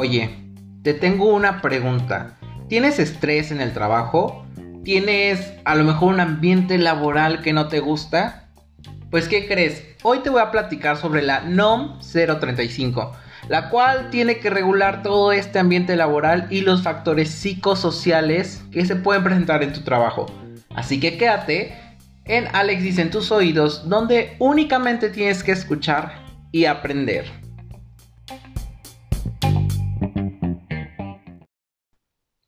Oye, te tengo una pregunta. ¿Tienes estrés en el trabajo? ¿Tienes a lo mejor un ambiente laboral que no te gusta? Pues ¿qué crees? Hoy te voy a platicar sobre la NOM 035, la cual tiene que regular todo este ambiente laboral y los factores psicosociales que se pueden presentar en tu trabajo. Así que quédate en Alex dice en tus oídos, donde únicamente tienes que escuchar y aprender.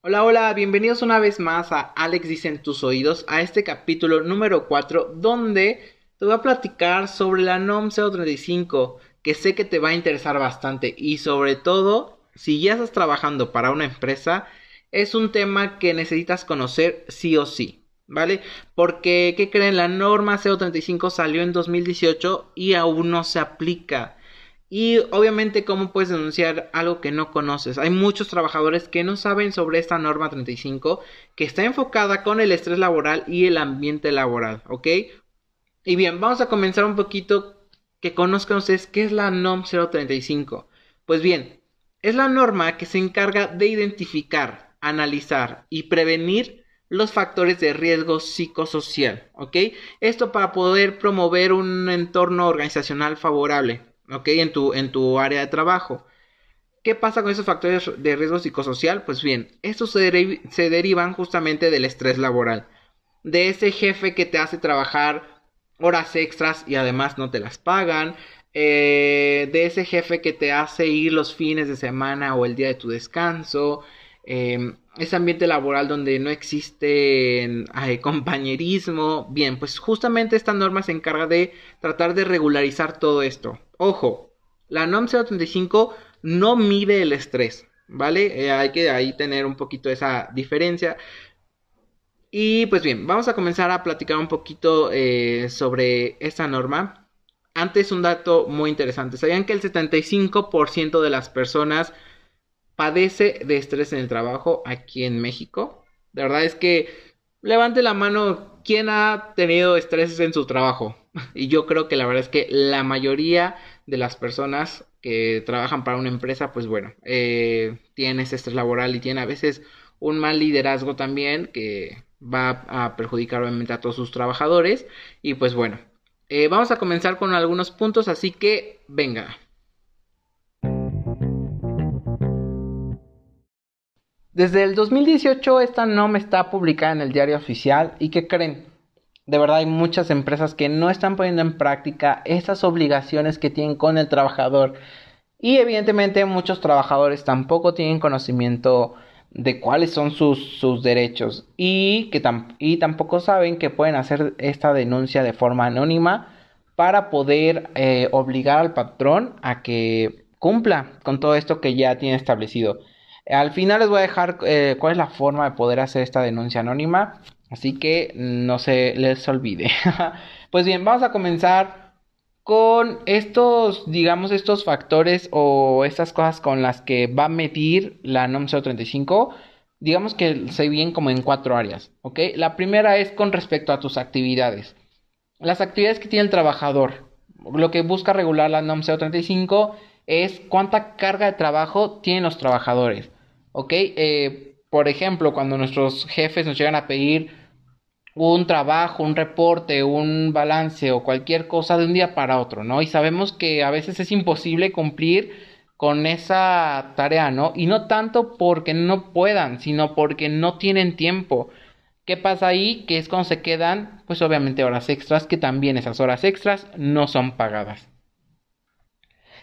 Hola, hola, bienvenidos una vez más a Alex dice en tus oídos, a este capítulo número 4, donde te voy a platicar sobre la NOM 035, que sé que te va a interesar bastante y sobre todo, si ya estás trabajando para una empresa, es un tema que necesitas conocer sí o sí, ¿vale? Porque, ¿qué creen? La norma 035 salió en 2018 y aún no se aplica. Y obviamente, ¿cómo puedes denunciar algo que no conoces? Hay muchos trabajadores que no saben sobre esta norma 35 que está enfocada con el estrés laboral y el ambiente laboral, ¿ok? Y bien, vamos a comenzar un poquito que conozcan ustedes qué es la NOM 035. Pues bien, es la norma que se encarga de identificar, analizar y prevenir los factores de riesgo psicosocial, ¿ok? Esto para poder promover un entorno organizacional favorable. ¿ok? En tu, en tu área de trabajo. ¿Qué pasa con esos factores de riesgo psicosocial? Pues bien, estos se, derivan justamente del estrés laboral. De ese jefe que te hace trabajar horas extras y además no te las pagan. Eh, de ese jefe que te hace ir los fines de semana o el día de tu descanso. Eh, ese ambiente laboral donde no existe compañerismo. Bien, pues justamente esta norma se encarga de tratar de regularizar todo esto. Ojo, la NOM 035 no mide el estrés, ¿vale? Eh, hay que ahí tener un poquito esa diferencia. Y pues bien, vamos a comenzar a platicar un poquito eh, sobre esta norma. Antes un dato muy interesante. ¿Sabían que el 75% de las personas padece de estrés en el trabajo aquí en México? De verdad es que levante la mano quién ha tenido estrés en su trabajo. Y yo creo que la verdad es que la mayoría de las personas que trabajan para una empresa, pues bueno, eh, tienen ese estrés laboral y tienen a veces un mal liderazgo también que va a perjudicar obviamente a todos sus trabajadores. Y pues bueno, eh, vamos a comenzar con algunos puntos, así que venga. Desde el 2018 esta NOM está publicada en el diario oficial y ¿qué creen? De verdad hay muchas empresas que no están poniendo en práctica esas obligaciones que tienen con el trabajador. Y evidentemente muchos trabajadores tampoco tienen conocimiento de cuáles son sus, sus derechos y, que y tampoco saben que pueden hacer esta denuncia de forma anónima para poder eh, obligar al patrón a que cumpla con todo esto que ya tiene establecido. Al final les voy a dejar eh, cuál es la forma de poder hacer esta denuncia anónima. Así que no se les olvide. pues bien, vamos a comenzar con estos, digamos, estos factores o estas cosas con las que va a medir la NOM 035. Digamos que se vienen como en cuatro áreas, ¿ok? La primera es con respecto a tus actividades. Las actividades que tiene el trabajador. Lo que busca regular la NOM 035 es cuánta carga de trabajo tienen los trabajadores, ¿ok? Eh, por ejemplo, cuando nuestros jefes nos llegan a pedir un trabajo, un reporte, un balance o cualquier cosa de un día para otro, ¿no? Y sabemos que a veces es imposible cumplir con esa tarea, ¿no? Y no tanto porque no puedan, sino porque no tienen tiempo. ¿Qué pasa ahí? Que es cuando se quedan, pues obviamente horas extras, que también esas horas extras no son pagadas.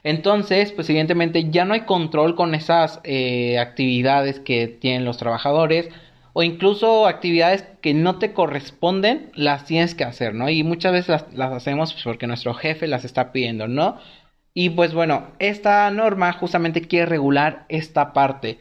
Entonces, pues evidentemente ya no hay control con esas eh, actividades que tienen los trabajadores o incluso actividades que no te corresponden, las tienes que hacer, ¿no? Y muchas veces las, hacemos pues, porque nuestro jefe las está pidiendo, ¿no? Y pues bueno, esta norma justamente quiere regular esta parte,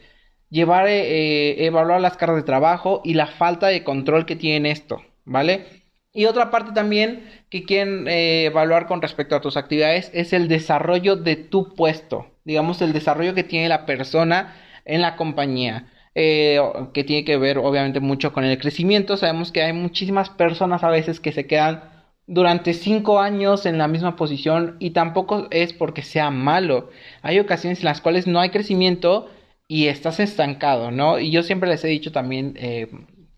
llevar, eh, eh, evaluar las cargas de trabajo y la falta de control que tiene esto, ¿vale? Y otra parte también que quieren eh, evaluar con respecto a tus actividades es el desarrollo de tu puesto, digamos el desarrollo que tiene la persona en la compañía. Eh, que tiene que ver obviamente mucho con el crecimiento. Sabemos que hay muchísimas personas a veces que se quedan durante cinco años en la misma posición y tampoco es porque sea malo. Hay ocasiones en las cuales no hay crecimiento y estás estancado, ¿no? Y yo siempre les he dicho también eh,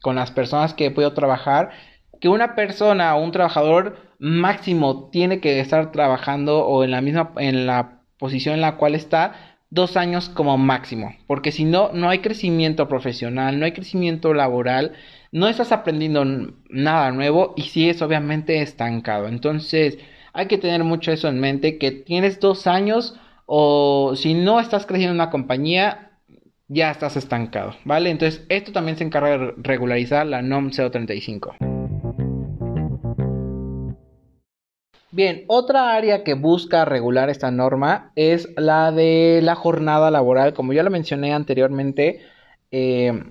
con las personas que he podido trabajar que una persona o un trabajador máximo tiene que estar trabajando o en la misma en la posición en la cual está dos años como máximo, porque si no, no hay crecimiento profesional, no hay crecimiento laboral, no estás aprendiendo nada nuevo y sigues obviamente estancado. Entonces, hay que tener mucho eso en mente, que tienes dos años o si no estás creciendo en una compañía, ya estás estancado, ¿vale? Entonces, esto también se encarga de regularizar la NOM 035. Bien, otra área que busca regular esta norma es la de la jornada laboral, como ya lo mencioné anteriormente. Eh,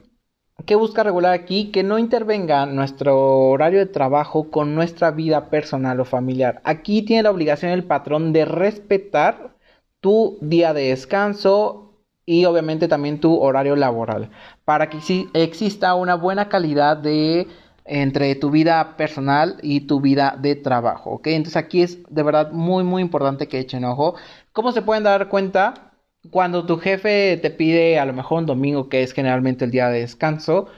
¿Qué busca regular aquí? Que no intervenga nuestro horario de trabajo con nuestra vida personal o familiar. Aquí tiene la obligación el patrón de respetar tu día de descanso y obviamente también tu horario laboral para que exista una buena calidad de entre tu vida personal y tu vida de trabajo, ¿ok? Entonces aquí es de verdad muy, muy importante que echen ojo. ¿Cómo se pueden dar cuenta? Cuando tu jefe te pide a lo mejor un domingo, que es generalmente el día de descanso,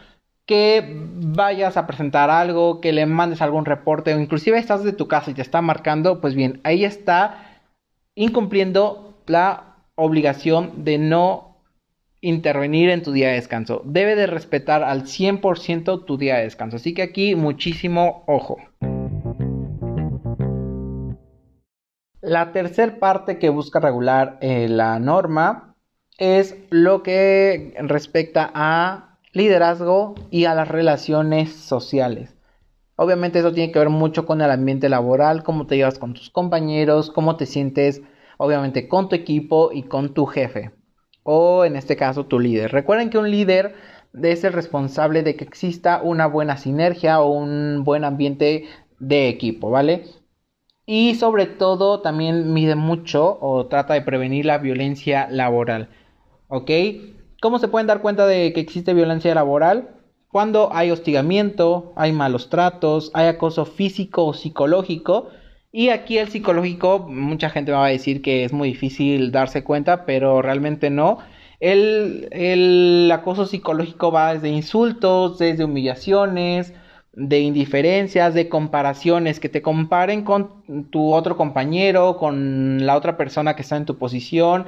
que vayas a presentar algo, que le mandes algún reporte, o inclusive estás de tu casa y te está marcando, pues bien, ahí está incumpliendo la obligación de no intervenir en tu día de descanso. Debe de respetar al 100% tu día de descanso. Así que aquí muchísimo ojo. La tercera parte que busca regular eh, la norma es lo que respecta a liderazgo y a las relaciones sociales. Obviamente eso tiene que ver mucho con el ambiente laboral, cómo te llevas con tus compañeros, cómo te sientes obviamente con tu equipo y con tu jefe o en este caso tu líder. Recuerden que un líder es el responsable de que exista una buena sinergia o un buen ambiente de equipo, ¿vale? Y sobre todo también mide mucho o trata de prevenir la violencia laboral, ¿ok? ¿Cómo se pueden dar cuenta de que existe violencia laboral? Cuando hay hostigamiento, hay malos tratos, hay acoso físico o psicológico, y aquí el psicológico, mucha gente va a decir que es muy difícil darse cuenta, pero realmente no. El, el acoso psicológico va desde insultos, desde humillaciones, de indiferencias, de comparaciones, que te comparen con tu otro compañero, con la otra persona que está en tu posición,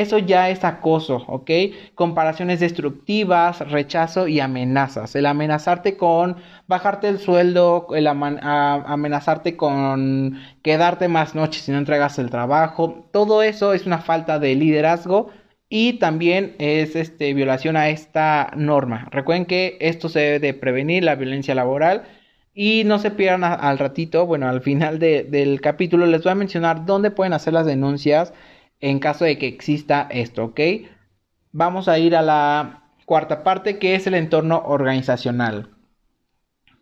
eso ya es acoso, ¿ok? Comparaciones destructivas, rechazo y amenazas. El amenazarte con bajarte el sueldo, el amenazarte con quedarte más noches si no entregas el trabajo. Todo eso es una falta de liderazgo y también es este, violación a esta norma. Recuerden que esto se debe de prevenir, la violencia laboral. Y no se pierdan al ratito, bueno, al final del capítulo les voy a mencionar dónde pueden hacer las denuncias en caso de que exista esto, ¿ok? Vamos a ir a la cuarta parte que es el entorno organizacional.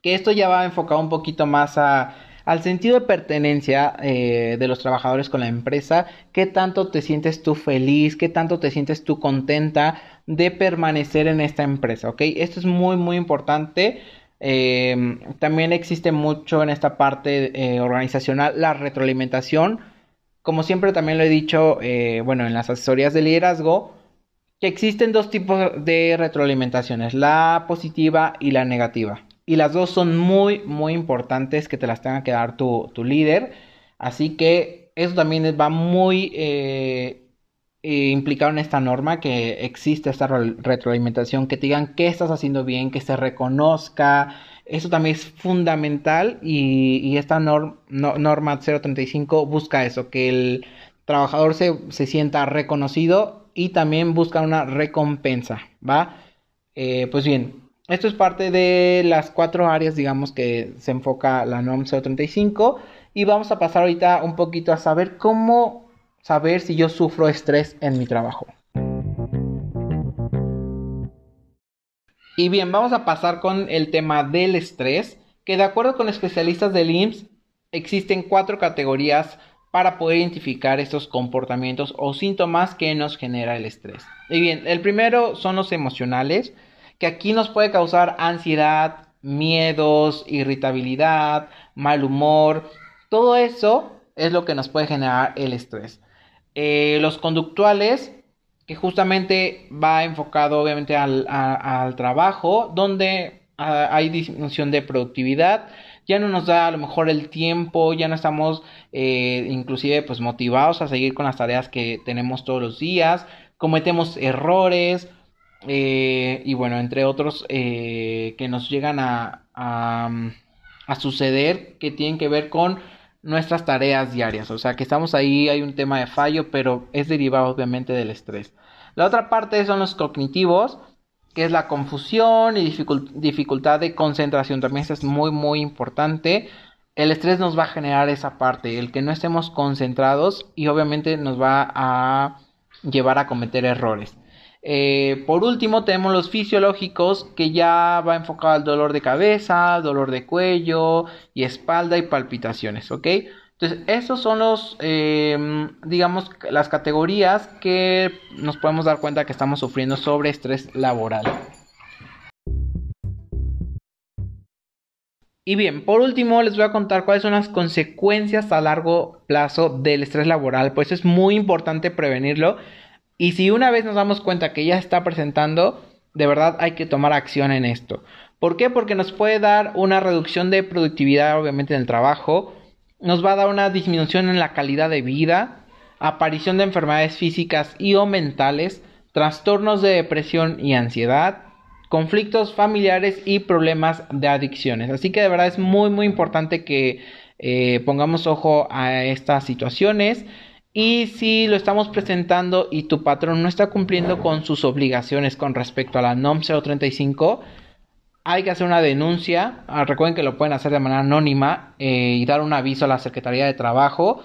Que esto ya va enfocado un poquito más al sentido de pertenencia eh, de los trabajadores con la empresa, qué tanto te sientes tú feliz, qué tanto te sientes tú contenta de permanecer en esta empresa, ¿ok? Esto es muy, muy importante. Eh, también existe mucho en esta parte eh, organizacional la retroalimentación como siempre también lo he dicho, eh, bueno, en las asesorías de liderazgo, que existen dos tipos de retroalimentaciones, la positiva y la negativa. Y las dos son muy, muy importantes que te las tenga que dar tu, líder. Así que eso también va muy eh, eh, implicado en esta norma, que existe esta retroalimentación, que te digan qué estás haciendo bien, que se reconozca, eso también es fundamental y, esta norma 035 busca eso, que el trabajador se, sienta reconocido y también busca una recompensa, ¿va? Eh, pues bien, esto es parte de las cuatro áreas, digamos, que se enfoca la norma 035 y vamos a pasar ahorita un poquito a saber cómo saber si yo sufro estrés en mi trabajo. Y bien, vamos a pasar con el tema del estrés, que de acuerdo con especialistas del IMSS, existen cuatro categorías para poder identificar estos comportamientos o síntomas que nos genera el estrés. Y bien, el primero son los emocionales, que aquí nos puede causar ansiedad, miedos, irritabilidad, mal humor, todo eso es lo que nos puede generar el estrés. Eh, los conductuales, que justamente va enfocado obviamente al, trabajo, donde ah, hay disminución de productividad, ya no nos da a lo mejor el tiempo, ya no estamos eh, inclusive pues motivados a seguir con las tareas que tenemos todos los días, cometemos errores eh, y bueno, entre otros que nos llegan a, a suceder que tienen que ver con nuestras tareas diarias. O sea que estamos ahí, hay un tema de fallo, pero es derivado obviamente del estrés. La otra parte son los cognitivos, que es la confusión y dificultad de concentración. También esto es muy, muy importante. El estrés nos va a generar esa parte, el que no estemos concentrados y obviamente nos va a llevar a cometer errores. Eh, por último, tenemos los fisiológicos que ya va enfocado al dolor de cabeza, dolor de cuello y espalda y palpitaciones, ¿ok? Entonces, esos son los, em, digamos, las categorías que nos podemos dar cuenta que estamos sufriendo sobre estrés laboral. Y bien, por último les voy a contar cuáles son las consecuencias a largo plazo del estrés laboral, pues es muy importante prevenirlo y si una vez nos damos cuenta que ya está presentando, de verdad hay que tomar acción en esto. ¿Por qué? Porque nos puede dar una reducción de productividad, obviamente, en el trabajo, nos va a dar una disminución en la calidad de vida, aparición de enfermedades físicas y o mentales, trastornos de depresión y ansiedad, conflictos familiares y problemas de adicciones. Así que de verdad es muy muy importante que eh, pongamos ojo a estas situaciones. Y si lo estamos presentando y tu patrón no está cumpliendo con sus obligaciones con respecto a la NOM 035, hay que hacer una denuncia. Ah, recuerden que lo pueden hacer de manera anónima eh, y dar un aviso a la Secretaría de Trabajo.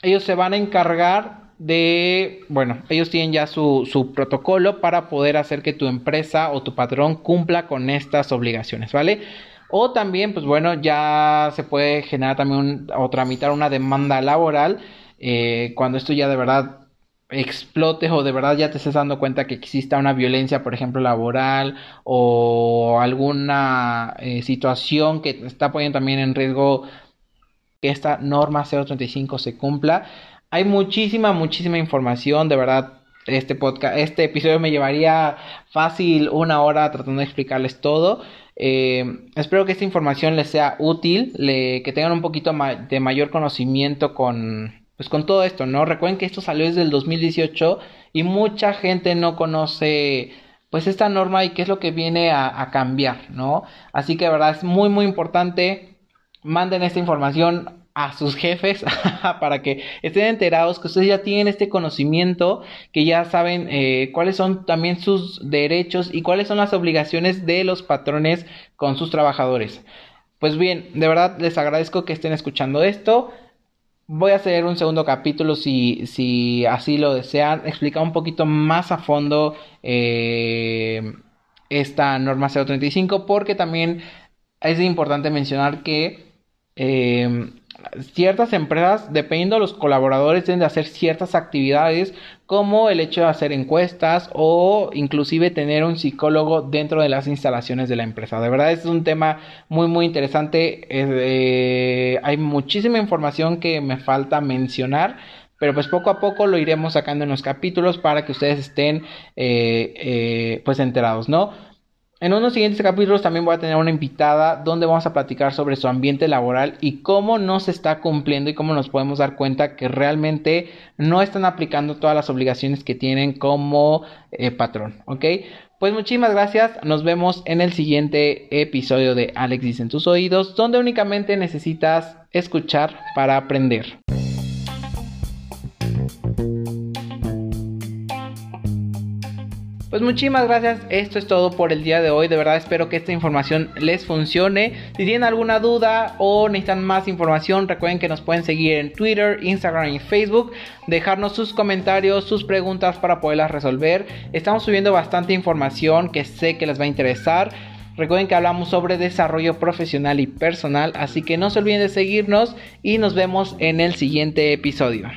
Ellos se van a encargar de, bueno, ellos tienen ya su, su, protocolo para poder hacer que tu empresa o tu patrón cumpla con estas obligaciones, ¿vale? O también, pues bueno, ya se puede generar también o tramitar una demanda laboral eh, cuando esto ya de verdad explote o de verdad ya te estés dando cuenta que exista una violencia, por ejemplo, laboral o alguna eh, situación que está poniendo también en riesgo que esta norma 035 se cumpla. Hay muchísima, muchísima información, de verdad. Este podcast, este episodio me llevaría fácil una hora tratando de explicarles todo. Eh, espero que esta información les sea útil, que tengan un poquito de mayor conocimiento con, pues con todo esto, ¿no? Recuerden que esto salió desde el 2018 y mucha gente no conoce pues esta norma y qué es lo que viene a, cambiar, ¿no? Así que de verdad es muy muy importante, manden esta información a sus jefes para que estén enterados que ustedes ya tienen este conocimiento, que ya saben eh, cuáles son también sus derechos y cuáles son las obligaciones de los patrones con sus trabajadores. Pues bien, de verdad les agradezco que estén escuchando esto. Voy a hacer un segundo capítulo si, si así lo desean, explicar un poquito más a fondo eh, esta norma 035 porque también es importante mencionar que eh, ciertas empresas, dependiendo de los colaboradores, deben de hacer ciertas actividades como el hecho de hacer encuestas o inclusive tener un psicólogo dentro de las instalaciones de la empresa. De verdad es un tema muy muy interesante. Eh, hay muchísima información que me falta mencionar. Pero pues poco a poco lo iremos sacando en los capítulos para que ustedes estén eh, eh, pues enterados, ¿no? En unos siguientes capítulos también voy a tener una invitada donde vamos a platicar sobre su ambiente laboral y cómo no se está cumpliendo y cómo nos podemos dar cuenta que realmente no están aplicando todas las obligaciones que tienen como eh, patrón, ¿ok? Pues muchísimas gracias, nos vemos en el siguiente episodio de Alex en tus oídos, donde únicamente necesitas escuchar para aprender. Pues muchísimas gracias, esto es todo por el día de hoy, de verdad espero que esta información les funcione. Si tienen alguna duda o necesitan más información, recuerden que nos pueden seguir en Twitter, Instagram y Facebook, dejarnos sus comentarios, sus preguntas para poderlas resolver. Estamos subiendo bastante información que sé que les va a interesar. Recuerden que hablamos sobre desarrollo profesional y personal, así que no se olviden de seguirnos y nos vemos en el siguiente episodio.